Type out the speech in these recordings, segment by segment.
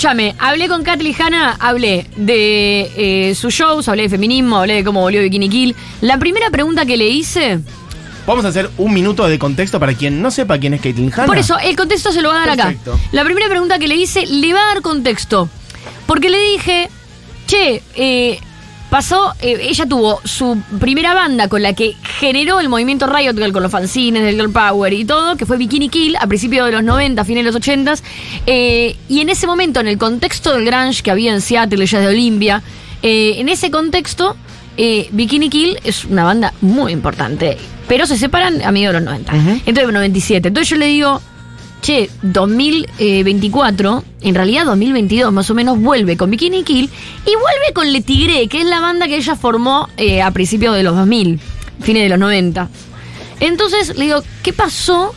Escúchame, hablé con Kathleen Hanna, hablé de eh, sus shows, hablé de feminismo, hablé de cómo volvió Bikini Kill. La primera pregunta que le hice, Vamos a hacer un minuto de contexto para quien no sepa quién es Caitlyn Hanna. por eso, el contexto se lo va a dar Perfecto. acá. La primera pregunta que le hice le va a dar contexto. Porque le dije, che, eh, pasó, eh, ella tuvo su primera banda con la que generó el movimiento Riot Girl con los fanzines, del Girl Power y todo, que fue Bikini Kill a principios de los 90, fines de los 80. eh, y en ese momento, en el contexto del grunge que había en Seattle, ellas de Olimpia, eh, en ese contexto, eh, Bikini Kill es una banda muy importante. Pero se separan a mediados de los 90. Ujú. Entonces, 97. Entonces yo le digo, che, 2024, en realidad 2022 más o menos, vuelve con Bikini Kill y vuelve con Le Tigre, que es la banda que ella formó eh, a principios de los 2000, fines de los 90. Entonces le digo, ¿qué pasó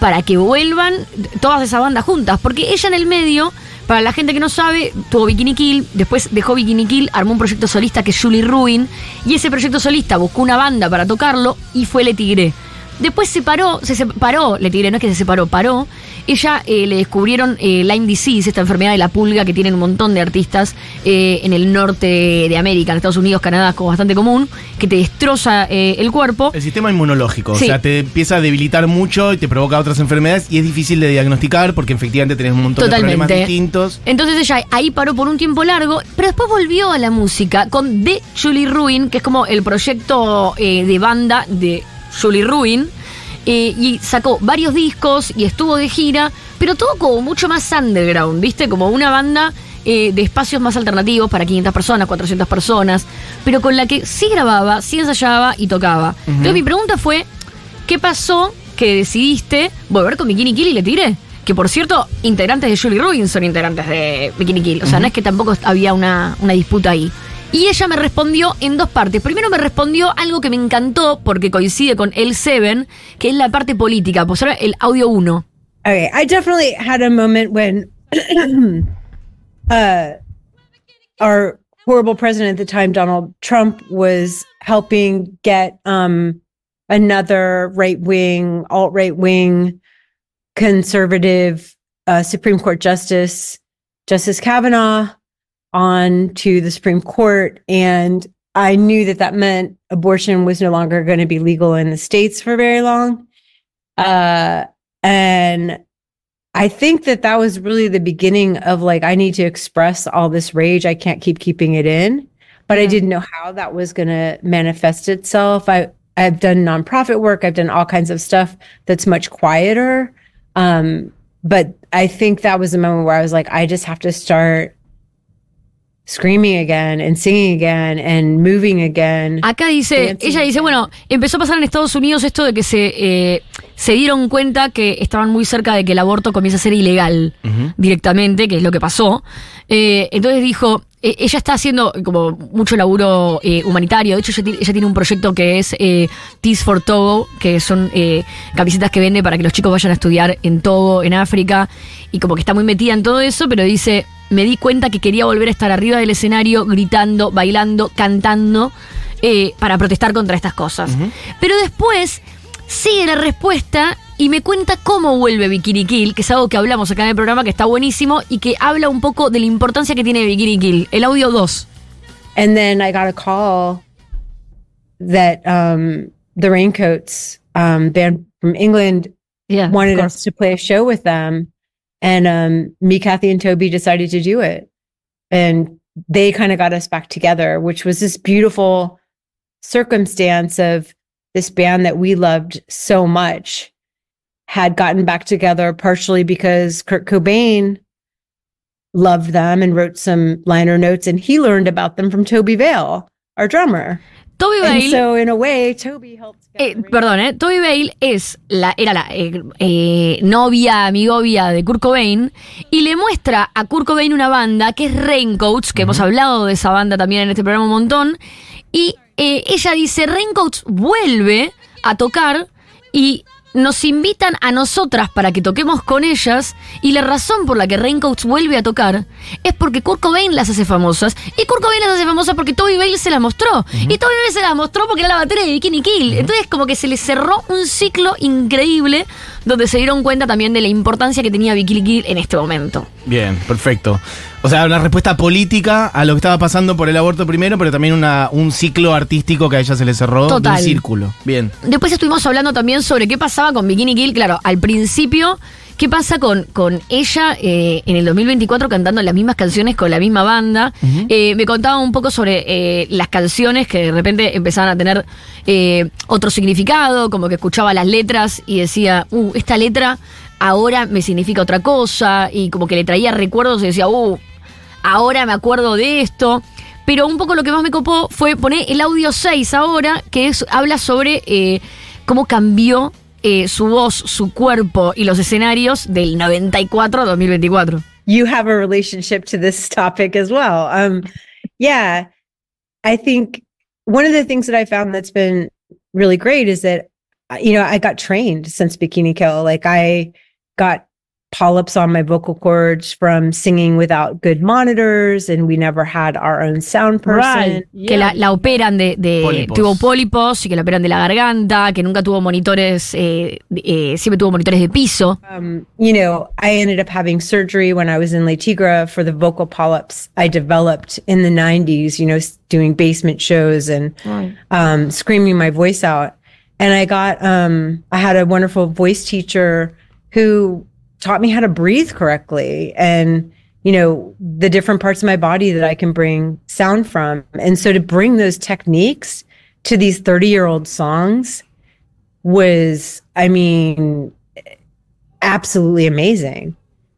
para que vuelvan todas esas bandas juntas? Porque ella en el medio, para la gente que no sabe, tuvo Bikini Kill, después dejó Bikini Kill, armó un proyecto solista que es Julie Ruin, y ese proyecto solista buscó una banda para tocarlo y fue Le Tigre. Después se paró, se separó, Le Tigre no es que se separó, paró. Ella eh, le descubrieron eh, Lyme disease, esta enfermedad de la pulga que tienen un montón de artistas eh, en el norte de América, en Estados Unidos, Canadá, es como bastante común, que te destroza el cuerpo. El sistema inmunológico, Sí. o sea, te empieza a debilitar mucho y te provoca otras enfermedades y es difícil de diagnosticar porque efectivamente tenés un montón de problemas distintos. Entonces ella ahí paró por un tiempo largo, pero después volvió a la música con The Julie Ruin, que es como el proyecto de banda de Julie Ruin. eh, y sacó varios discos y estuvo de gira, pero todo como mucho más underground, ¿viste? Como una banda eh, de espacios más alternativos para 500 personas, 400 personas, pero con la que sí grababa, sí ensayaba y tocaba. Entonces mi pregunta fue, ¿qué pasó que decidiste volver con Bikini Kill y le tiré? Que por cierto, integrantes de Julie Rubin son integrantes de Bikini Kill. O sea, no es que tampoco había una, una disputa ahí. Y ella me respondió en dos partes. Primero me respondió algo que me encantó porque coincide con el 7, que es la parte política. Pues ahora el audio 1. Okay, I definitely had a moment when uh, our horrible president at the time, Donald Trump, was helping get um, another right wing, alt right wing, conservative uh, Supreme Court justice, Justice Kavanaugh, on to the Supreme Court. And I knew that that meant abortion was no longer going to be legal in the states for very long. Uh, and I think that that was really the beginning of like, I need to express all this rage. I can't keep keeping it in, but I didn't know how that was going to manifest itself. I, I've done nonprofit work. I've done all kinds of stuff that's much quieter. Um, but I think that was a moment where I was like, I just have to start screaming again and singing again and moving again. Acá dice, Dancing. ella dice, bueno, empezó a pasar en Estados Unidos esto de que se, eh, se dieron cuenta que estaban muy cerca de que el aborto comienza a ser ilegal directamente, que es lo que pasó. Eh, entonces dijo, eh, ella está haciendo como mucho laburo eh, humanitario. De hecho, ella, ti- ella tiene un proyecto que es eh, Tees for Togo, que son eh, camisetas que vende para que los chicos vayan a estudiar en Togo, en África. Y como que está muy metida en todo eso, pero dice, me di cuenta que quería volver a estar arriba del escenario, gritando, bailando, cantando, eh, para protestar contra estas cosas. Pero después sigue la respuesta y me cuenta cómo vuelve Bikini Kill, que es algo que hablamos acá en el programa, que está buenísimo y que habla un poco de la importancia que tiene Bikini Kill. El audio 2. And then I got a call that um, the Raincoats um, band from England Yeah, wanted us to play a show with them. And um, me, Kathy, and Toby decided to do it. And they kind of got us back together, which was this beautiful circumstance of this band that we loved so much had gotten back together partially because Kurt Cobain loved them and wrote some liner notes and he learned about them from Toby Vale, our drummer. Toby And Bale. so in a way, Toby helped. Eh, perdón, eh. Toby Bale es la, era la eh, eh, novia, amigovia de Kurt Cobain y le muestra a Kurt Cobain una banda que es Raincoats, que hemos hablado de esa banda también en este programa un montón. Y eh, ella dice: Raincoats vuelve a tocar y nos invitan a nosotras para que toquemos con ellas. Y la razón por la que Raincoats vuelve a tocar es porque Kurt Cobain las hace famosas. Y Kurt Cobain las hace famosas porque Toby Bale se las mostró. Y Toby Bale se las mostró porque era la batería de Bikini Kill. Entonces, como que se le cerró un ciclo increíble donde se dieron cuenta también de la importancia que tenía Bikini Kill en este momento. Bien, perfecto. O sea, una respuesta política a lo que estaba pasando por el aborto primero, pero también una, un ciclo artístico que a ella se le cerró. de Total. Un círculo. Bien. Después estuvimos hablando también sobre qué pasaba con Bikini Kill. Claro, al principio, ¿qué pasa con, con ella eh, en el 2024 cantando las mismas canciones con la misma banda? Eh, me contaba un poco sobre eh, las canciones que de repente empezaban a tener eh, otro significado, como que escuchaba las letras y decía, uh, esta letra ahora me significa otra cosa, y como que le traía recuerdos y decía, uh, ahora me acuerdo de esto. Pero un poco lo que más me copó fue poner el audio 6 ahora, que es, habla sobre eh, cómo cambió eh, su voz, su cuerpo y los escenarios del 94 a 2024. you have a relationship to this topic as well. Um, yeah, I think one of the things that I found that's been really great is that, you know, I got trained since Bikini Kill. Like I got polyps on my vocal cords from singing without good monitors, and we never had our own sound person. Que la, la operan de, de- Pólipos. tuvo pólipos y que la operan de la garganta, que nunca tuvo monitores, eh, eh, siempre tuvo monitores de piso. Um, you know, I ended up having surgery when I was in Le Tigre for the vocal polyps I developed in the 90s, you know, doing basement shows and um, screaming my voice out. And I got, um, I had a wonderful voice teacher who taught me how to breathe correctly and, you know, the different parts of my body that I can bring sound from. And so to bring those techniques to these 30 year old songs was, I mean, absolutely amazing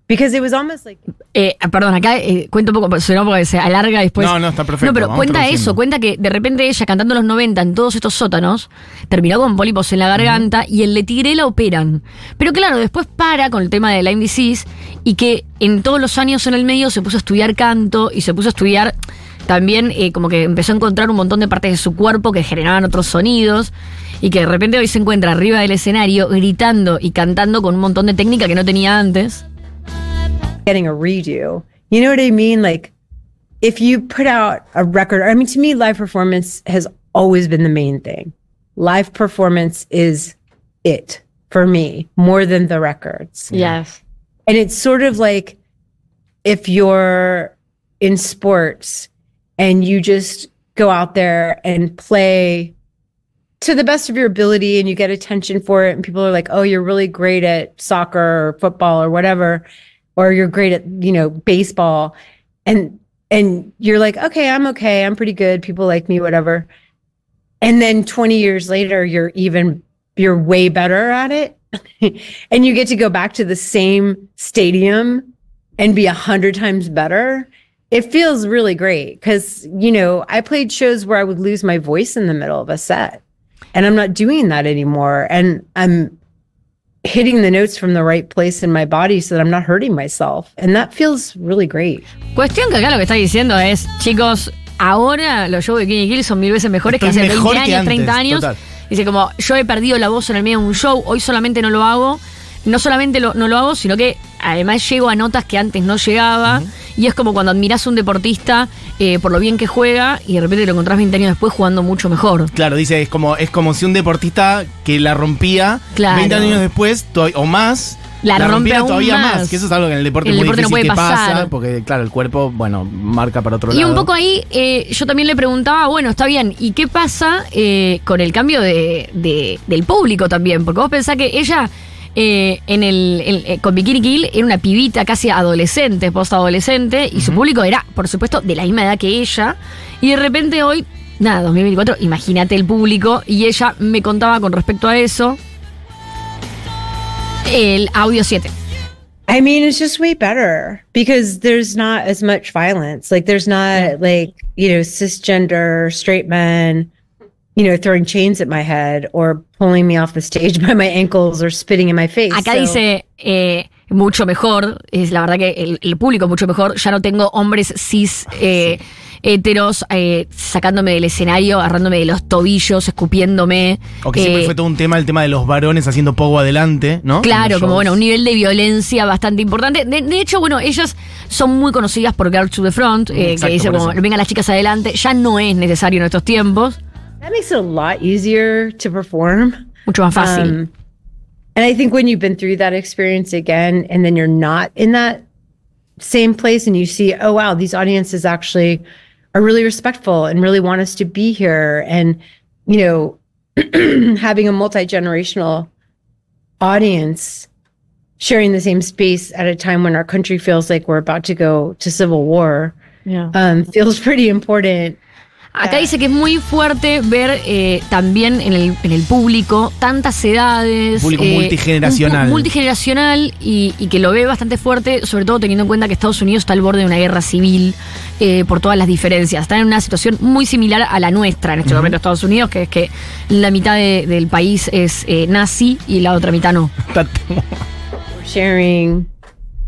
because it was almost like Eh, perdón, acá eh, cuento un poco, si no, porque se alarga después. No, no, está perfecto, No, pero vamos cuenta traduciendo. eso, cuenta que de repente ella cantando los 90 en todos estos sótanos, terminó con pólipos en la garganta y el Le Tigre la operan. Pero claro, después para con el tema de Lyme disease y que en todos los años en el medio se puso a estudiar canto y se puso a estudiar también eh, como que empezó a encontrar un montón de partes de su cuerpo que generaban otros sonidos y que de repente hoy se encuentra arriba del escenario gritando y cantando con un montón de técnica que no tenía antes. Getting a redo. You know what I mean? Like if you put out a record, I mean, to me, live performance has always been the main thing. Live performance is it for me more than the records. Yes. And it's sort of like if you're in sports and you just go out there and play to the best of your ability and you get attention for it and people are like, "Oh, you're really great at soccer or football or whatever." Or you're great at, you know, baseball and and you're like, "Okay, I'm okay. I'm pretty good. People like me, whatever." And then 20 years later, you're even you're way better at it. and you get to go back to the same stadium and be a hundred times better. It feels really great because, you know, I played shows where I would lose my voice in the middle of a set and I'm not doing that anymore. And I'm hitting the notes from the right place in my body so that I'm not hurting myself. And that feels really great. Cuestión que acá lo que está diciendo es, chicos, ahora los shows de Bikini Kill son mil veces mejores que Esto hace es 20 mejor años, que antes, 30 años. total. Dice como, yo he perdido la voz en el medio de un show, hoy solamente no lo hago. No solamente lo- no lo hago, sino que además llego a notas que antes no llegaba. Y es como cuando admirás a un deportista eh, por lo bien que juega y de repente lo encontrás 20 años después jugando mucho mejor. Claro, dice, es como, es como si un deportista que la rompía Claro. 20 años después o más. La aún todavía más. más. Que eso es algo que en el deporte el muy deporte no difícil puede que pasar. pasa, porque claro, el cuerpo, bueno, marca para otro Y lado. un poco ahí eh, yo también le preguntaba, bueno, está bien, ¿y qué pasa eh, con el cambio de, de- del público también? Porque vos pensás que ella eh, en el, eh, con Bikini Kill era una pibita casi adolescente, postadolescente, y su público era, por supuesto, de la misma edad que ella. Y de repente hoy, nada, 2024, imagínate el público, y ella me contaba con respecto a eso. El audio 7. I mean, it's just way better because there's not as much violence. Like, there's not like, you know, cisgender straight men, you know, throwing chains at my head or pulling me off the stage by my ankles or spitting in my face. Acá So- dice eh, mucho mejor, es la verdad que el, el público mucho mejor. Ya no tengo hombres cis eh, heteros eh, sacándome del escenario, agarrándome de los tobillos, escupiéndome. O que siempre Eh, fue todo un tema el tema de los varones haciendo pogo adelante, ¿no? Claro, como shows. bueno, un nivel de violencia bastante importante. De, de hecho, bueno, ellas son muy conocidas por Girls to the Front, eh, Exacto, que dice como, eso. vengan las chicas adelante. Ya no es necesario en estos tiempos, That makes it a lot easier to perform. mucho más fácil. Um, and I think when you've been through that experience again, and then you're not in that same place, and you see, oh wow, these audiences actually are really respectful and really want us to be here, and you know, having a multi generational audience sharing the same space at a time when our country feels like we're about to go to civil war Yeah. um, feels pretty important. Acá dice que es muy fuerte ver eh, también en el, en el público tantas edades. Público eh, multigeneracional. multigeneracional y, y que lo ve bastante fuerte, sobre todo teniendo en cuenta que Estados Unidos está al borde de una guerra civil eh, por todas las diferencias. Está en una situación muy similar a la nuestra en este momento Estados Unidos, que es que la mitad de- del país es eh, nazi y la otra mitad no. Sharing,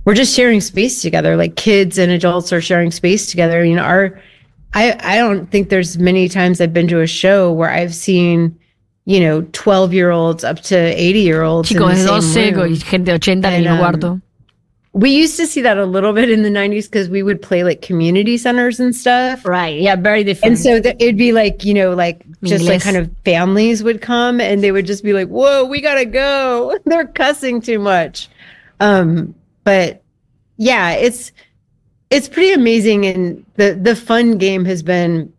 we're just sharing space together. Like kids and adults are sharing space together. You know, our, I, I don't think there's many times I've been to a show where I've seen, you know, 12 year olds up to 80 year olds. Chicos de 12 y gente de 80 en el And, mismo um, cuarto. We used to see that a little bit in the 90s because we would play like community centers and stuff. Right, yeah, very different. And so th- it'd be like, you know, like just like kind of families would come and they would just be like, whoa, we gotta go. They're cussing too much. Um, but yeah, it's it's pretty amazing and the the fun game has been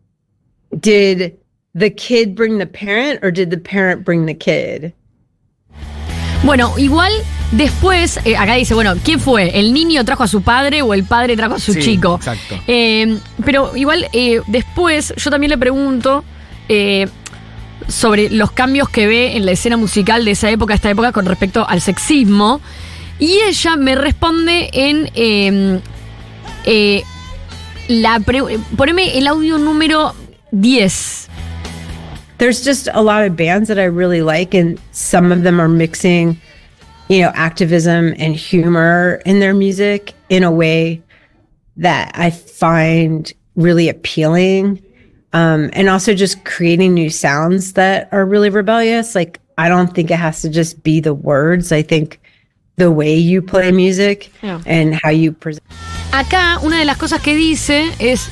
did the kid bring the parent or did the parent bring the kid? Bueno, igual después, eh, acá dice, bueno, ¿quién fue? ¿El niño trajo a su padre o el padre trajo a su Sí, chico? exacto. Eh, pero igual eh, después yo también le pregunto eh, sobre los cambios que ve en la escena musical de esa época, esta época, con respecto al sexismo. Y ella me responde en... eh, la poneme el audio número 10. there's just a lot of bands that I really like, and some of them are mixing, you know, activism and humor in their music in a way that I find really appealing. Um, and also just creating new sounds that are really rebellious. Like, I don't think it has to just be the words. I think the way you play music Yeah. and how you present. Acá una de las cosas que dice es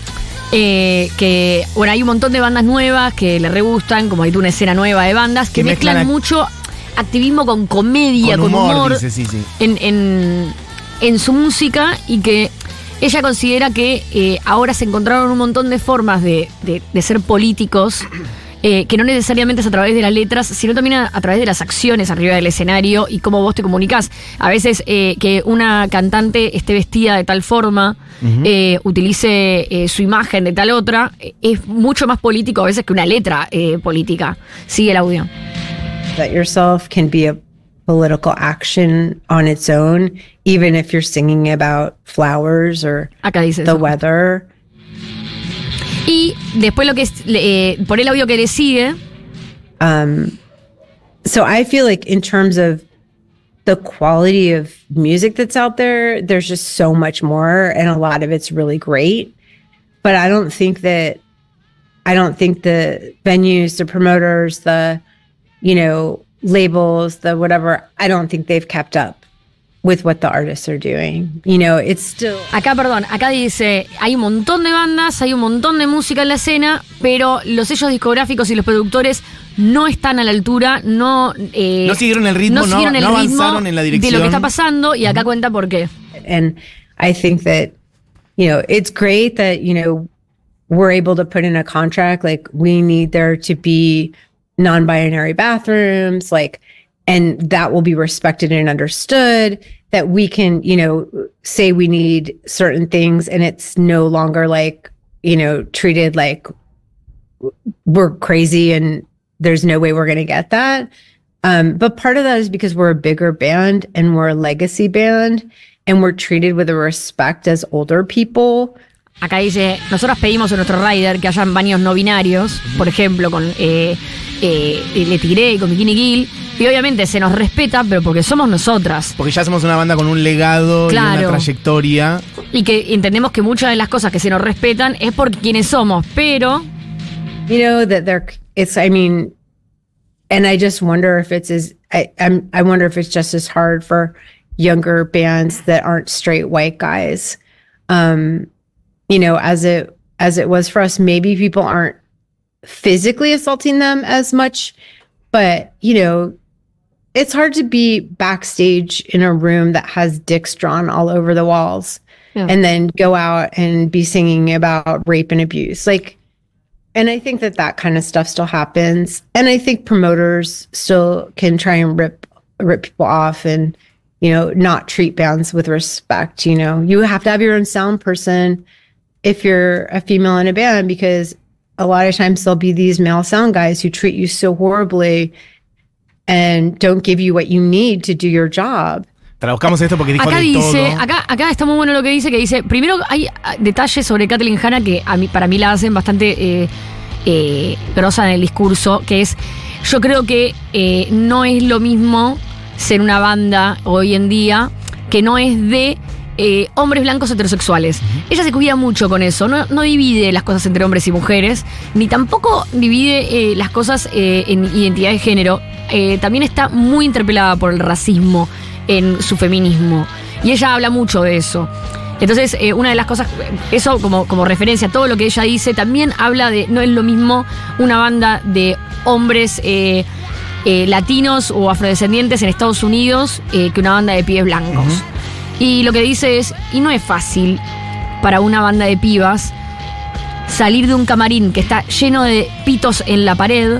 eh, que, bueno, hay un montón de bandas nuevas que le re gustan, como hay una escena nueva de bandas, que, Que mezclan, mucho activismo con comedia, con, Con humor, humor, dice, sí, sí. En, en- en su música y que ella considera que eh, ahora se encontraron un montón de formas de, de- de ser políticos. Eh, que no necesariamente es a través de las letras, sino también a, a través de las acciones arriba del escenario y cómo vos te comunicás. A veces eh, que una cantante esté vestida de tal forma, eh, utilice eh, su imagen de tal otra, es mucho más político a veces que una letra eh, política. Sigue el audio. that yourself can be a political action on its own, even if you're singing about flowers or Acá dice the eso. weather. Y después lo que es, eh, por el audio que le sigue, Um, so I feel like in terms of the quality of music that's out there, there's just so much more, and a lot of it's really great. But I don't think that I don't think the venues, the promoters, the you know labels, the whatever. I don't think they've kept up with what the artists are doing. You know, it's still Acá, perdón, acá dice, hay un montón de bandas, hay un montón de música en la escena, pero los sellos discográficos y los productores no están a la altura, no... eh, No siguieron el ritmo, no- siguieron el no ritmo avanzaron en la dirección. De lo que dirección. está pasando y acá cuenta por qué. and I think that you know it's great that you know we're able to put in a contract like we need there to be non-binary bathrooms like and that will be respected and understood that we can you know say we need certain things and it's no longer like you know treated like we're crazy and there's no way we're going to get that um, but part of that is because we're a bigger band and we're a legacy band and we're treated with a respect as older people. Acá dice, nosotros pedimos en nuestro rider que hayan baños no binarios, por ejemplo, con eh, eh, Le Tigre y con Bikini Kill, y obviamente se nos respeta, pero porque somos nosotras. Porque ya somos una banda con un legado y una trayectoria. Y que entendemos que muchas de las cosas que se nos respetan es por quienes somos, pero You know that they're. It's. I mean, and I just wonder if it's as. I. I'm. I wonder if it's just as hard for younger bands that aren't straight white guys. Um, you know, as it as it was for us. Maybe people aren't physically assaulting them as much, but you know, it's hard to be backstage in a room that has dicks drawn all over the walls Yeah. and then go out and be singing about rape and abuse. Like, and I think that that kind of stuff still happens. And I think promoters still can try and rip rip people off and you know not treat bands with respect. You know, you have to have your own sound person if you're a female in a band because a lot of times there'll be these male sound guys who treat you so horribly and don't give you what you need to do your job. Traduzcamos esto porque dijo Acá de dice, todo. acá, acá está muy bueno lo que dice, que dice, primero hay ah, detalles sobre Kathleen Hanna que a mí, para mí la hacen bastante eh, eh, grosa en el discurso, que es, yo creo que eh, no es lo mismo ser una banda hoy en día que no es de eh, hombres blancos heterosexuales. Ella se cuida mucho con eso, no, no divide las cosas entre hombres y mujeres, ni tampoco divide eh, las cosas eh, en identidad de género. También está muy interpelada por el racismo en su feminismo. Y ella habla mucho de eso. Entonces, eh, una de las cosas, eso como, como referencia a todo lo que ella dice, también habla de, no es lo mismo una banda de hombres eh, eh, latinos o afrodescendientes en Estados Unidos que una banda de pies blancos. Y lo que dice es, y no es fácil para una banda de pibas salir de un camarín que está lleno de pitos en la pared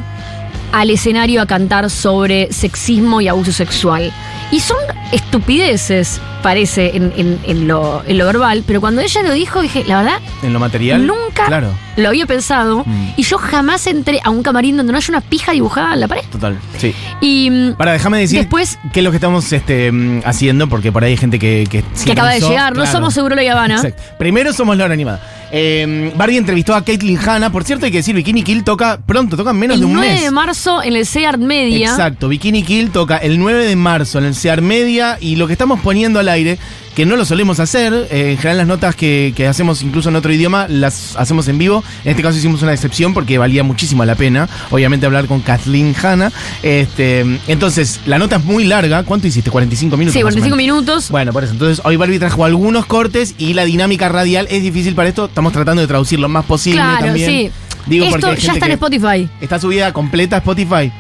al escenario a cantar sobre sexismo y abuso sexual. Y son estupideces, parece, en, en- en lo, en lo verbal, pero cuando ella lo dijo, dije, la verdad, En lo material. nunca Claro, lo había pensado. Mm. Y yo jamás entré a un camarín donde no haya una pija dibujada en la pared. total. Sí. Y mm, Para, déjame decir Después- qué es lo que estamos este, mm, haciendo, porque por ahí hay gente que. Que, que acaba de llegar, no somos Seguro La Habana. Exacto. Primero somos la hora animada. Eh, Barbie entrevistó a Caitlyn Hanna. Por cierto, hay que decir, Bikini Kill toca pronto, toca en menos El de un 9 mes. de marzo en el CEART Media. Exacto, Bikini Kill toca el 9 de marzo en el CEAR Media y lo que estamos poniendo al aire, que no lo solemos hacer, eh, en general las notas que, que hacemos incluso en otro idioma las hacemos en vivo, en este caso hicimos una excepción porque valía muchísimo la pena, obviamente hablar con Kathleen Hanna, este, entonces la nota es muy larga, ¿cuánto hiciste? 45 minutos. Sí, más o 45 menos. minutos. Bueno, por eso. Entonces, hoy Barbie trajo algunos cortes y la dinámica radial es difícil para esto. Estamos tratando de traducir lo más posible claro, también. sí. Digo Esto ya está en Spotify. Está subida completa a Spotify.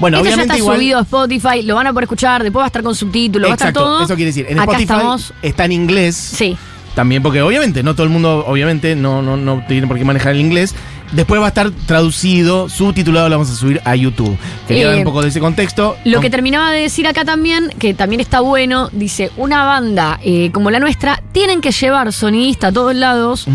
Bueno, Esto ya obviamente está igual. subido a Spotify, lo van a poder escuchar, después va a estar con subtítulos, va a estar Exacto, todo. eso quiere decir. En Acá Spotify estamos. está en inglés. Sí. También, porque obviamente no todo el mundo, obviamente, no, no, no tiene por qué manejar el inglés. Después va a estar traducido, subtitulado, lo vamos a subir a YouTube. Quería Eh, dar un poco de ese contexto. Lo Con- que terminaba de decir acá también, que también está bueno, dice, una banda eh, como la nuestra tienen que llevar sonidista a todos lados,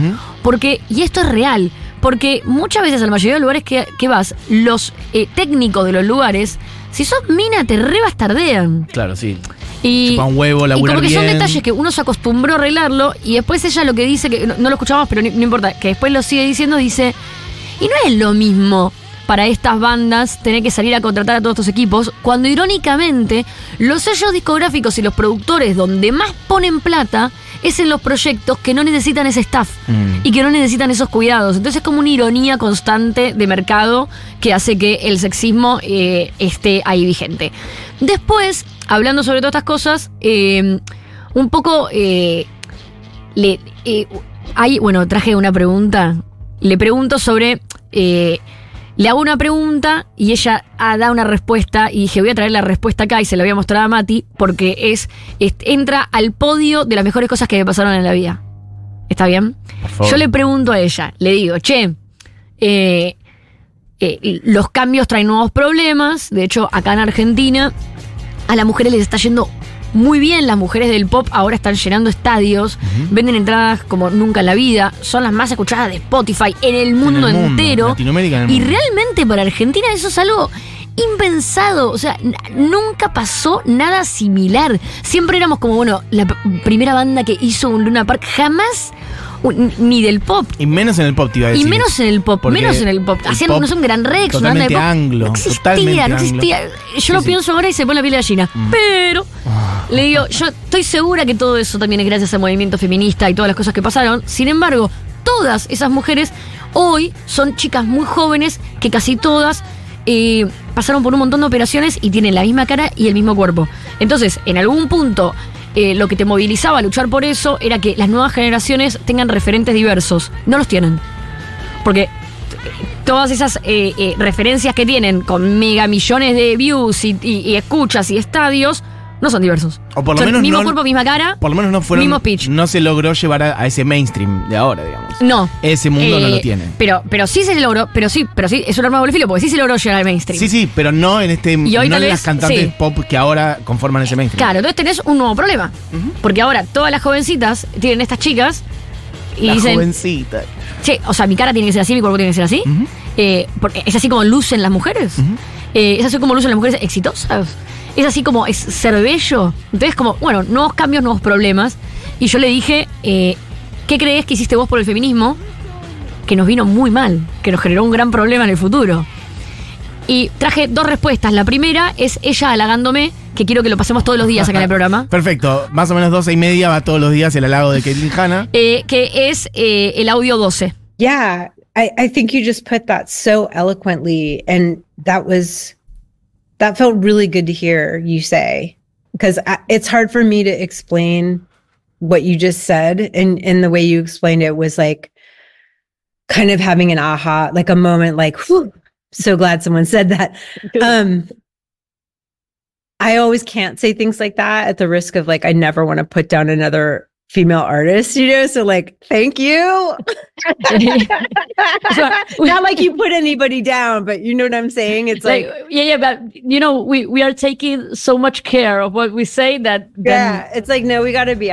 porque, y esto es real, porque muchas veces en la mayoría de los lugares que, que vas, los eh, técnicos de los lugares, si sos mina, te rebastardean. Claro, sí. Y, un huevo, y como que son detalles que uno se acostumbró a arreglarlo y después ella lo que dice, que no, no lo escuchamos, pero no, no importa, que después lo sigue diciendo, dice, y no es lo mismo para estas bandas tener que salir a contratar a todos estos equipos, cuando irónicamente los sellos discográficos y los productores donde más ponen plata es en los proyectos que no necesitan ese staff Mm. y que no necesitan esos cuidados. Entonces es como una ironía constante de mercado que hace que el sexismo eh, esté ahí vigente. Después, hablando sobre todas estas cosas, eh, un poco eh, le, hay, bueno, traje una pregunta. Le pregunto sobre. Le hago una pregunta y ella ah, da una respuesta. Y dije, voy a traer la respuesta acá y se la voy a mostrar a Mati, porque es, es- entra al podio de las mejores cosas que me pasaron en la vida. ¿Está bien? Yo le pregunto a ella, le digo, che, eh, eh, los cambios traen nuevos problemas. De hecho, acá en Argentina, a las mujeres les está yendo muy bien. Las mujeres del pop ahora están llenando estadios, venden entradas como nunca en la vida. Son las más escuchadas de Spotify en el mundo, mundo, entero. Latinoamérica en el y realmente para Argentina eso es algo impensado. O sea, nunca pasó nada similar. Siempre éramos como, bueno, la primera banda que hizo un Luna Park. Jamás, ni del pop. Y menos en el pop, te iba a Y decir. menos en el pop, Porque menos en el pop. Hacían no un gran Rex, una banda de pop. anglo, no existía, totalmente no anglo. existía. Yo Sí, lo sí. Mm. pienso ahora y se pone la piel de gallina. Pero, le digo, yo estoy segura que todo eso también es gracias al movimiento feminista y todas las cosas que pasaron. Sin embargo, todas esas mujeres hoy son chicas muy jóvenes que casi todas eh, pasaron por un montón de operaciones y tienen la misma cara y el mismo cuerpo. Entonces, en algún punto, eh, lo que te movilizaba a luchar por eso era que las nuevas generaciones tengan referentes diversos. No los tienen. Porque todas esas eh, eh, referencias que tienen con mega millones de views y, escuchas y estadios no son diversos. O por lo Son menos mismo no- cuerpo, misma cara. Por lo menos no fueron. Mismo pitch. No se logró llevar a, a ese mainstream de ahora, digamos. No. Ese mundo no Eh, lo tiene. Pero, pero sí se logró, pero sí, pero sí, es un arma de doble filo, porque sí se logró llegar al mainstream. Sí, sí, pero no en este. Y hoy no en vez, las cantantes sí. pop que ahora conforman ese mainstream. Claro, entonces tenés un nuevo problema. Porque ahora todas las jovencitas tienen estas chicas y La dicen, jovencita. che, o sea, mi cara tiene que ser así, mi cuerpo tiene que ser así. Eh, porque es así como lucen las mujeres. Eh, es así como lucen las mujeres exitosas. Es así como es ser bello. Entonces, como, bueno, nuevos cambios, nuevos problemas. Y yo le dije, eh, ¿qué crees que hiciste vos por el feminismo? Que nos vino muy mal, que nos generó un gran problema en el futuro. Y traje dos respuestas. La primera es ella halagándome, que quiero que lo pasemos todos los días acá en el programa. Perfecto. Más o menos 12 y media va todos los días el halago de Caitlyn Hanna. eh, que es eh, el audio 12. Yeah, I, I think you just put that so eloquently. And that was, that felt really good to hear you say, because it's hard for me to explain what you just said. And, and the way you explained it was like kind of having an aha, like a moment like, whew, so glad someone said that. Um, I always can't say things like that at the risk of like, I never want to put down another female artists, you know? So like, thank you. Not like you put anybody down, but you know what I'm saying? It's like, like yeah yeah but you know we we are taking so much care of what we say that then yeah, it's like, no, we got to be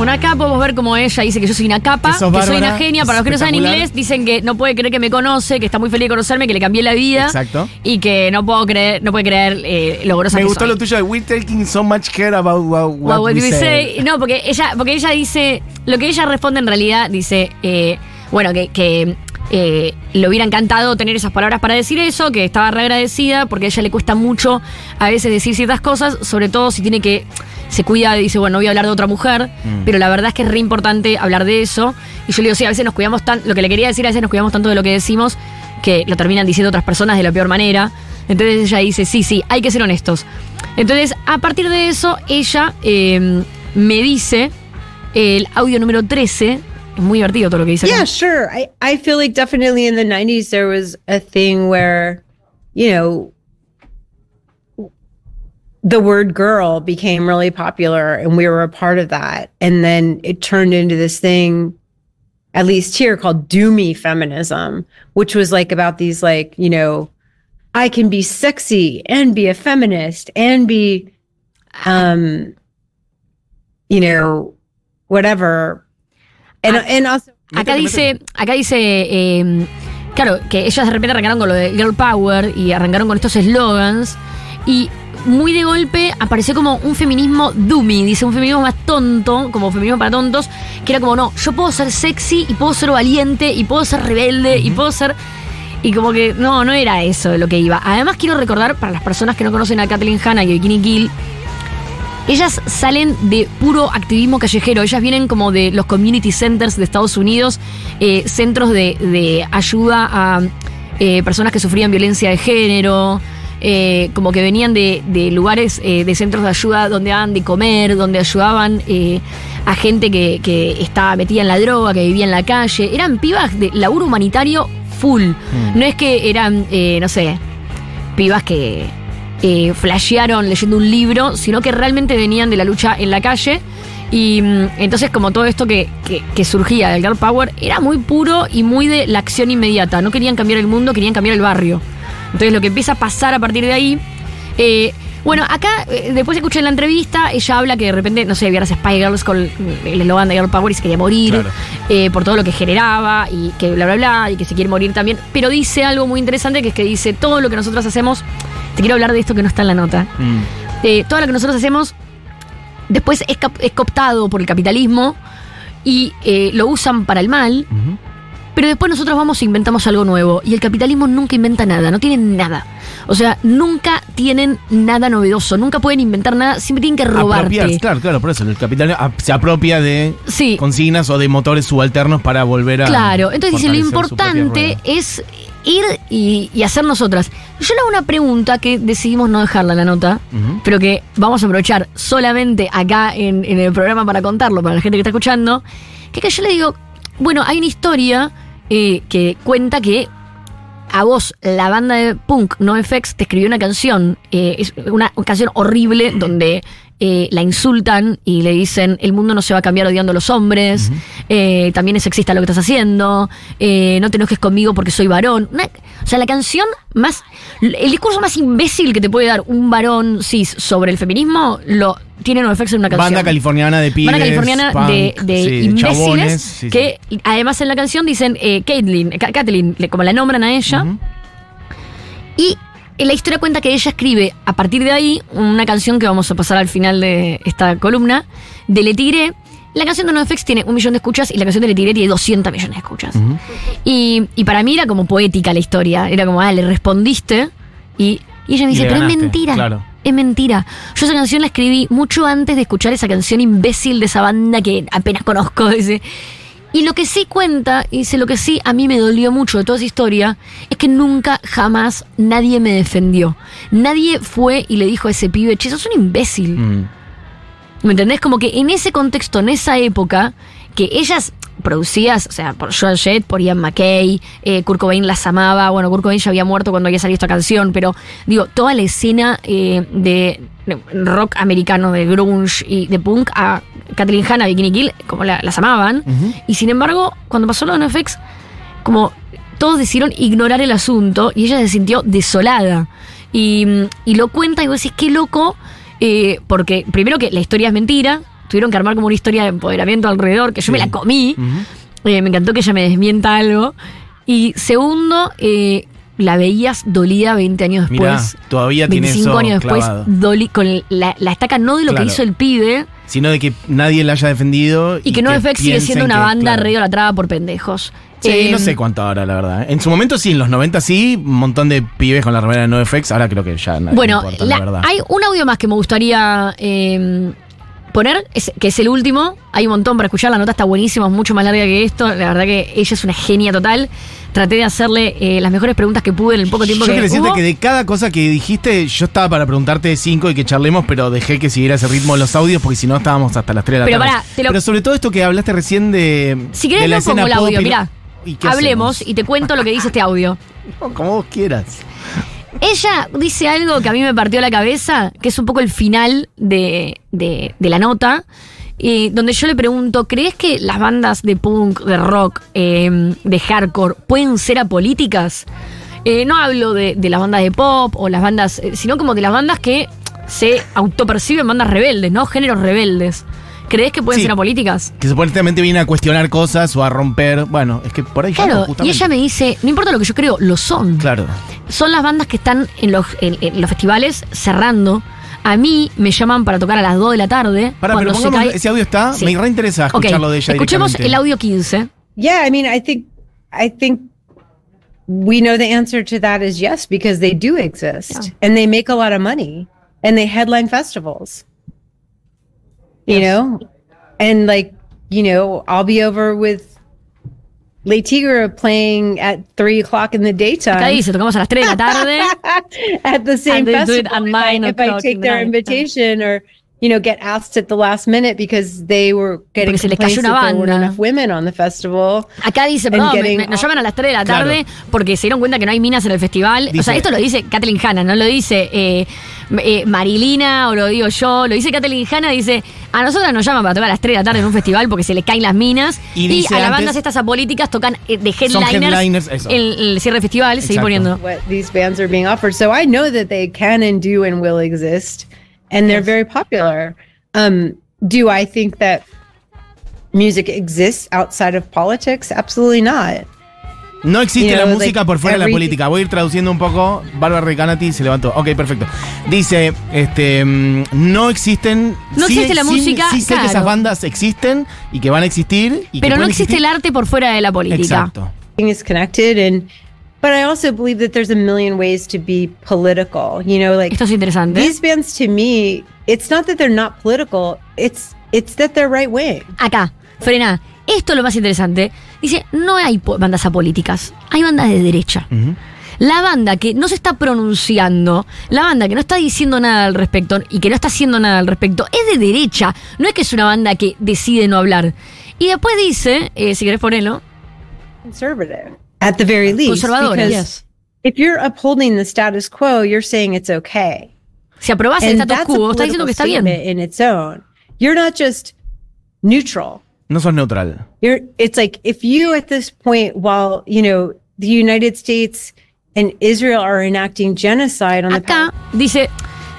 Bueno, acá podemos ver como ella dice que yo soy una capa, Que que, soy una genia. Para los que no saben inglés, dicen que no puede creer que me conoce, que está muy feliz de conocerme, que le cambié la vida. Exacto. Y que no puedo creer, no puede creer eh, lo grosa Me que gustó soy. lo tuyo de We're taking so much care about what, what What we we say. say? No, porque ella, porque ella dice, lo que ella responde en realidad dice, eh, bueno, que, que eh, le hubiera encantado tener esas palabras para decir eso, que estaba re agradecida, porque a ella le cuesta mucho a veces decir ciertas cosas, sobre todo si tiene que, se cuida y dice, bueno, no voy a hablar de otra mujer, Mm. pero la verdad es que es re importante hablar de eso. Y yo le digo, sí, a veces nos cuidamos tanto, lo que le quería decir, a veces nos cuidamos tanto de lo que decimos, que lo terminan diciendo otras personas de la peor manera. Entonces ella dice, sí, sí, hay que ser honestos. Entonces, a partir de eso, ella eh, me dice el audio número 13. Muy divertido todo lo que dice. acá. Yeah, sure. I, I feel like definitely in the 90s, there was a thing where, you know, the word girl became really popular and we were a part of that. And then it turned into this thing, at least here, called doomy feminism, which was like about these, like, you know, I can be sexy and be a feminist and be, um, you know, whatever. And, and also, Acá Métete, dice, acá dice, eh, claro, que ellas de repente arrancaron con lo de Girl Power y arrancaron con estos eslogans y muy de golpe apareció como un feminismo dummy, dice un feminismo más tonto, como feminismo para tontos, que era como, no, yo puedo ser sexy y puedo ser valiente y puedo ser rebelde y puedo ser... Y como que no, no era eso lo que iba. Además quiero recordar para las personas que no conocen a Kathleen Hanna y a Bikini Kill, ellas salen de puro activismo callejero. Ellas vienen como de los community centers de Estados Unidos, eh, centros de, de ayuda a eh, personas que sufrían violencia de género. eh, como que venían de, de lugares de centros de ayuda donde daban de comer, donde ayudaban a gente que, que estaba metida en la droga, que vivía en la calle. Eran pibas de laburo humanitario full. No es que eran, no sé, pibas que eh, flashearon leyendo un libro, sino que realmente venían de la lucha en la calle. Y mm, entonces como todo esto que, que- que surgía del Girl Power era muy puro y muy de la acción inmediata. No querían cambiar el mundo, querían cambiar el barrio. Entonces lo que empieza a pasar a partir de ahí... eh, bueno, acá eh, después escuché en la entrevista, ella habla que de repente, no sé, vieras Spy Girls con el eslogan de Girl Power y se quería morir Claro. eh, por todo lo que generaba y que bla, bla, bla, y que se quiere morir también. Pero dice algo muy interesante que es que dice, todo lo que nosotros hacemos, te quiero hablar de esto que no está en la nota, Mm. eh, todo lo que nosotros hacemos después es, es cooptado por el capitalismo y eh, lo usan para el mal, pero después nosotros vamos e inventamos algo nuevo. Y el capitalismo nunca inventa nada, no tienen nada. O sea, nunca tienen nada novedoso, nunca pueden inventar nada, siempre tienen que robarte. Claro, claro, por eso el capital ap- se apropia de Sí. consignas o de motores subalternos para volver a. Claro, entonces dice, lo importante es ir y, y hacer nosotras. Yo le hago una pregunta que decidimos no dejarla en la nota, pero que vamos a aprovechar solamente acá en, en el programa para contarlo para la gente que está escuchando, que, que yo le digo, bueno, hay una historia eh, que cuenta que a vos, la banda de punk NoFX te escribió una canción, eh, es una, una canción horrible donde eh, la insultan y le dicen el mundo no se va a cambiar odiando a los hombres, eh, también es sexista lo que estás haciendo, eh, no te enojes conmigo porque soy varón. Una- o sea, la canción más, el discurso más imbécil que te puede dar un varón cis sobre el feminismo lo tiene NoFX en una canción. Banda californiana de pibes. Banda californiana punk, de, de sí, imbéciles chabones, sí, sí. que además en la canción dicen Caitlyn, Ka- Kathleen, le- como la nombran a ella. Ujú. Y en la historia cuenta que ella escribe a partir de ahí una canción que vamos a pasar al final de esta columna, de Le Tigre. La canción de NoFX tiene un millón de escuchas y la canción de Le Tigre tiene 200 millones de escuchas. y, y para mí era como poética la historia. Era como, ah, le respondiste y, y ella me dice, pero es mentira. claro. Es mentira. Yo esa canción la escribí mucho antes de escuchar esa canción imbécil de esa banda que apenas conozco. Dice. Y lo que sí cuenta, y dice, lo que sí a mí me dolió mucho de toda esa historia, es que nunca, jamás nadie me defendió. Nadie fue y le dijo a ese pibe, che, sos un imbécil. Mm. ¿Me entendés? Como que en ese contexto, en esa época, que ellas producidas, o sea, por Joan Jett, por Ian McKay, eh, Kurt Cobain las amaba, bueno, Kurt Cobain ya había muerto cuando había salido esta canción, pero digo, toda la escena eh, de rock americano, de grunge y de punk, a Kathleen Hanna, Bikini Kill, como la- las amaban, y sin embargo, cuando pasó lo de NoFX, como todos decidieron ignorar el asunto y ella se sintió desolada. Y, y lo cuenta y vos decís, qué loco, eh, porque primero que la historia es mentira, tuvieron que armar como una historia de empoderamiento alrededor, que yo me la comí, Eh, me encantó que ella me desmienta algo. Y segundo, eh, la veías dolida 20 años Mirá, después. todavía tiene 25 eso años después, doli- con la, la estaca no de lo Claro. que hizo el pibe, Sino de que nadie la haya defendido. y que no sigue piensen siendo una que, banda claro. re idolatrada por pendejos. Sí, Eh, no sé cuánto ahora, la verdad. ¿eh? En su momento sí, en los 90 sí, un montón de pibes con la remera de NoFX. Ahora creo que ya nadie Bueno, importa, la- la, verdad. hay un audio más que me gustaría eh, poner, es- que es el último. Hay un montón para escuchar, la nota está buenísima, es mucho más larga que esto. La verdad que ella es una genia total. Traté de hacerle eh, las mejores preguntas que pude en el poco tiempo Yo que decirte hubo. que de cada cosa que dijiste, yo estaba para preguntarte cinco y que charlemos, pero dejé que siguiera ese ritmo los audios porque si no estábamos hasta las 3 de la Pero tarde. pará, te lo- Pero sobre todo esto que hablaste recién de. Si de querés la no escena el pop audio, mirá. ¿Y Hablemos hacemos? y te cuento lo que dice este audio. Como vos quieras. Ella dice algo que a mí me partió la cabeza, que es un poco el final de, de- la nota, donde yo le pregunto, ¿crees que las bandas de punk, de rock, eh, de hardcore pueden ser apolíticas? Eh, no hablo de, de las bandas de pop o las bandas, eh, sino como de las bandas que se autoperciben bandas rebeldes, ¿no? Géneros rebeldes. ¿Crees que pueden Sí. ser apolíticas? Que supuestamente viene a cuestionar cosas o a romper. Bueno, es que por ahí ya no, Claro, y justamente. ella me dice, no importa lo que yo creo, lo son. Claro. son las bandas que están en los, en, en los festivales cerrando. A mí me llaman para tocar a las 2 de la tarde. Para, pero cuando se pongamos, cae- ese audio está. Sí. Me reinteresa Ok, escucharlo de ella Escuchemos directamente. el audio 15. Yeah, I mean, I think, I think we know the answer to that is yes because they do exist Yeah. and they make a lot of money and they headline festivals. You Yes. know, and like you know, I'll be over with Le Tigre playing at three o'clock in the daytime dice, tocamos a las 3 de la tarde. at the same And they festival. at if I- if I take the their night. invitation or you know get asked at the last minute because they were getting Porque se les cayó una there weren't banda. enough women on the festival. Acá dice, And perdón, me- getting me- nos llaman a las 3 de la Claro. tarde porque se dieron cuenta que no hay minas en el festival. o sea, esto lo dice Kathleen Hanna, no lo dice eh, eh, Marilina o lo digo yo. Lo dice Kathleen Hanna, dice, a nosotras nos llaman para tocar a las 3 de la tarde en un festival porque se le caen las minas. Y a las antes- bandas estas apolíticas tocan eh, de headliners, headliners, eso. el, el cierre de festival. Seguí poniendo. what these bands are being offered. So I know that they can and do and will exist, and they're very popular. Um, do I think that music exists outside of politics? Absolutely not. No existe You la know, música like, por fuera de la política. Voy a ir traduciendo un poco. Bárbara Recanati se levantó. Ok, perfecto. Dice, este, mm, no existen. No existe la música, Sí sé que claro. esas bandas existen y que van a existir. Y que Pero no pueden existe el existir. arte por fuera de la política. Exacto. Is connected, and but I also believe that there's a million ways to be political. You know, like Esto es interesante. these bands to me, it's not that they're not political. It's it's that they're right wing. Acá, frena. Esto es lo más interesante. Dice, no hay bandas apolíticas, hay bandas de derecha. La banda que no se está pronunciando, la banda que no está diciendo nada al respecto y que no está haciendo nada al respecto, es de derecha. No es que es una banda que decide no hablar. Y después dice, eh, si querés ponerlo, conservative at the very least Conservadora, because yes. if you're upholding the status quo, you're saying it's okay. Si aprobás el And status that's a quo, estás diciendo political que está bien. statement in its own. You're not just neutral. No sos neutral. You're it's like if you at this point while, you know, the United States and Israel are enacting genocide on the Acá dice,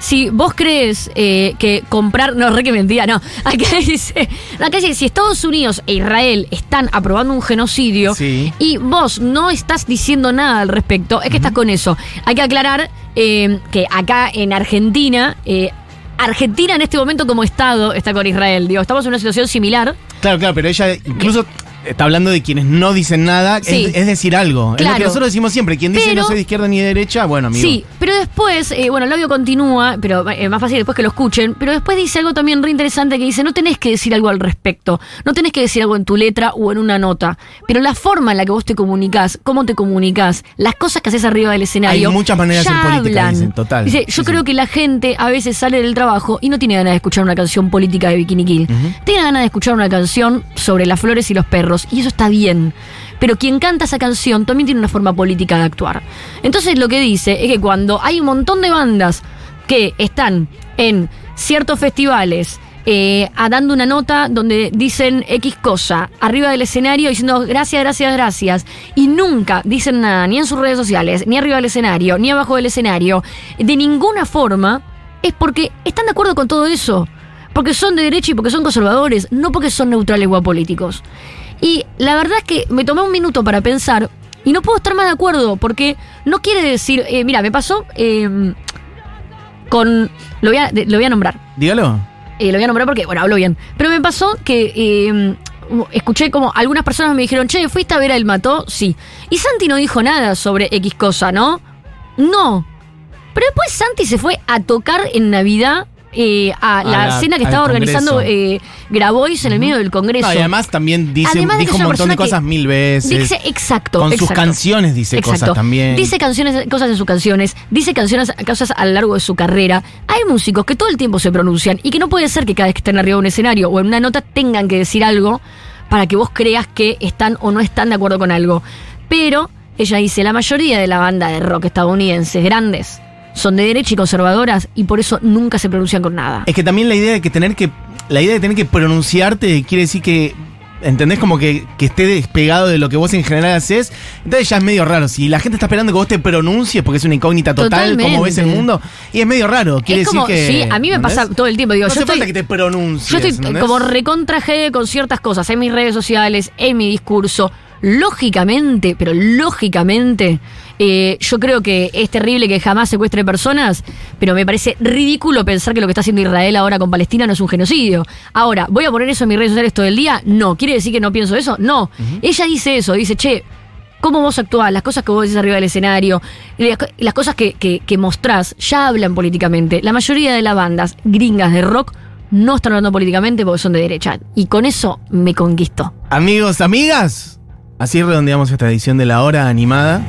si vos crees eh, que comprar, no, re que mentira, no, acá dice, acá dice, si Estados Unidos e Israel están aprobando un genocidio Sí. y vos no estás diciendo nada al respecto, es que estás con eso. Hay que aclarar eh, que acá en Argentina, eh, Argentina en este momento como Estado está con Israel, digo, estamos en una situación similar. Claro, claro, pero ella incluso está hablando de quienes no dicen nada, es- Sí. es, decir algo. Es lo que nosotros decimos siempre, quien dice Pero- no soy de izquierda ni de derecha, bueno, amigo. Sí, pero después, eh, bueno, el audio continúa, pero es más fácil después que lo escuchen, pero después dice algo también re interesante que dice, no tenés que decir algo al respecto, no tenés que decir algo en tu letra o en una nota, pero la forma en la que vos te comunicás, cómo te comunicás, las cosas que haces arriba del escenario. Hay muchas maneras hacer política, dicen, total. Dice, yo sí. creo que la gente a veces sale del trabajo y no tiene ganas de escuchar una canción política de Bikini Kill. Tiene ganas de escuchar una canción sobre las flores y los perros, y eso está bien. Pero quien canta esa canción también tiene una forma política de actuar. Entonces lo que dice es que cuando hay un montón de bandas que están en ciertos festivales eh, dando una nota donde dicen X cosa arriba del escenario diciendo gracias, gracias, gracias y nunca dicen nada ni en sus redes sociales, ni arriba del escenario, ni abajo del escenario, de ninguna forma es porque están de acuerdo con todo eso. Porque son de derecha y porque son conservadores, no porque son neutrales o apolíticos. Y la verdad es que me tomé un minuto para pensar y no puedo estar más de acuerdo porque no quiere decir, eh, mira, me pasó eh, con, lo voy a, lo voy a nombrar, Dígalo. Eh, lo voy a nombrar porque, bueno, hablo bien, pero me pasó que eh, escuché como algunas personas me dijeron, che, ¿fuiste a ver a El Mató? Sí. Y Santi no dijo nada sobre X cosa, ¿no? No. Pero después Santi se fue a tocar en Navidad eh, a, la, la- cena que estaba organizando eh, Grabois en el medio del Congreso. No, y además también dice, Además dijo un montón de cosas mil veces. Dice exacto. Con sus canciones dice cosas también. Dice canciones, cosas en sus canciones, dice canciones, cosas a lo largo de su carrera. Hay músicos que todo el tiempo se pronuncian y que no puede ser que cada vez que estén arriba de un escenario o en una nota tengan que decir algo para que vos creas que están o no están de acuerdo con algo. Pero ella dice, la mayoría de la banda de rock estadounidenses grandes son de derecha y conservadoras y por eso nunca se pronuncian con nada. Es que también la idea de que tener que. La idea de tener que pronunciarte quiere decir que. ¿Entendés? Como que, que esté despegado de lo que vos en general haces. Entonces ya es medio raro. Si la gente está esperando que vos te pronuncies porque es una incógnita total, como ves el Totalmente. mundo, y es medio raro. Quiere Es como, decir que. sí, a mí me ¿entendés? pasa todo el tiempo. Digo, no yo hace falta que te pronuncies. Yo estoy ¿entendés? como recontra con ciertas cosas en mis redes sociales, en mi discurso. Lógicamente, pero lógicamente, eh, yo creo que es terrible que jamás secuestre personas, pero me parece ridículo pensar que lo que está haciendo Israel ahora con Palestina no es un genocidio. Ahora, ¿voy a poner eso en mis redes sociales todo el día? No. ¿Quiere decir que no pienso eso? No. Ella dice eso, dice, che, cómo vos actuás, las cosas que vos decís arriba del escenario, las, co- las cosas que, que, que mostrás, ya hablan políticamente. La mayoría de las bandas gringas de rock no están hablando políticamente porque son de derecha. Y con eso me conquistó. Amigos, amigas, así redondeamos esta edición de la hora animada.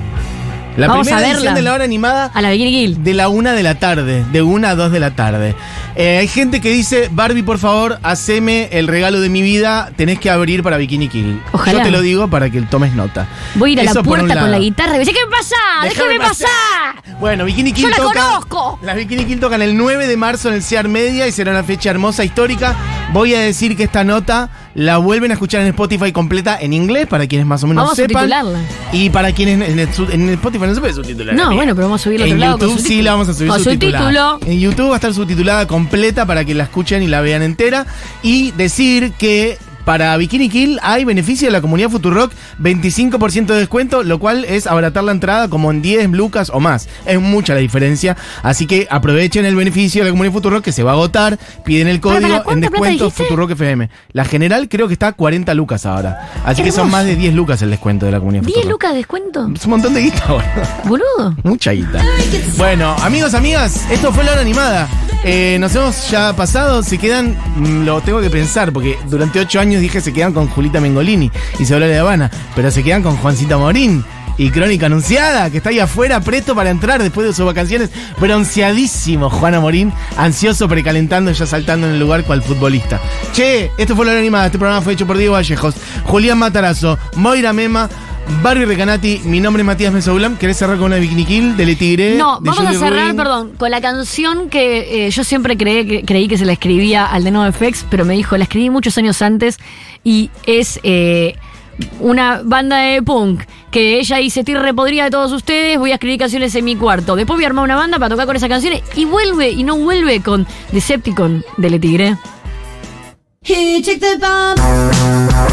La Vamos primera a edición de la hora animada A la Bikini Kill. de la una de la tarde, de una a dos de la tarde. Eh, hay gente que dice, Barbie, por favor, haceme el regalo de mi vida, tenés que abrir para Bikini Kill. Ojalá. Yo te lo digo para que tomes nota. Voy a ir a Eso la puerta con la guitarra y me dice, ¿qué me pasa? Déjame ¡Déjame pasar! Bueno, Bikini Kill ¡Yo la conozco! Las Bikini Kill tocan el 9 de marzo en el CEAR Media y será una fecha hermosa, histórica. Voy a decir que esta nota la vuelven a escuchar en Spotify completa en inglés, para quienes más o menos Vamos a sepan. subtitularla. Y para quienes en, Spotify no se puede subtitular. No, bueno, pero vamos a subirlo a En otro lado con YouTube sí la vamos a subir Con subtitulada. En YouTube va a estar subtitulada completa para que la escuchen y la vean entera. Y decir que para Bikini Kill hay beneficio de la comunidad Futurock, 25% de descuento, lo cual es abaratar la entrada como en 10 lucas o más. Es mucha la diferencia. Así que aprovechen el beneficio de la comunidad Futurock que se va a agotar. Piden el código en ¿cuánta plata descuento? Futurock FM. La general creo que está a 40 lucas ahora. Así que son más de 10 lucas el descuento de la comunidad ¿10 Futurock. lucas de descuento? Es un montón de guita, boludo. Boludo. Mucha guita. Bueno, amigos, amigas, esto fue la hora animada. Eh, nos hemos ya pasado, se quedan, mm, lo tengo que pensar, porque durante ocho años dije se quedan con Julita Mengolini y se habló de Habana, pero se quedan con Juancita Morín y Crónica Anunciada, que está ahí afuera presto para entrar después de sus vacaciones, bronceadísimo Juana Morín, ansioso, precalentando, ya saltando en el lugar cual futbolista. Che, esto fue la animada, este programa fue hecho por Diego Vallejos, Julián Matarazo, Moira Mema, Barrio Recanati, mi nombre es Matías Mesoulam. ¿Querés cerrar con una Bikini Kill de Le Tigre? No, vamos a cerrar, perdón, con la canción que eh, yo siempre creí que, se la escribía al de NoFX, pero me dijo, la escribí muchos años antes y es eh, una banda de punk que ella dice, estoy repodrida de todos ustedes, voy a escribir canciones en mi cuarto. Después voy a armar una banda para tocar con esas canciones y vuelve y no vuelve con Decepticon de Le Tigre. Hey, check the bomb.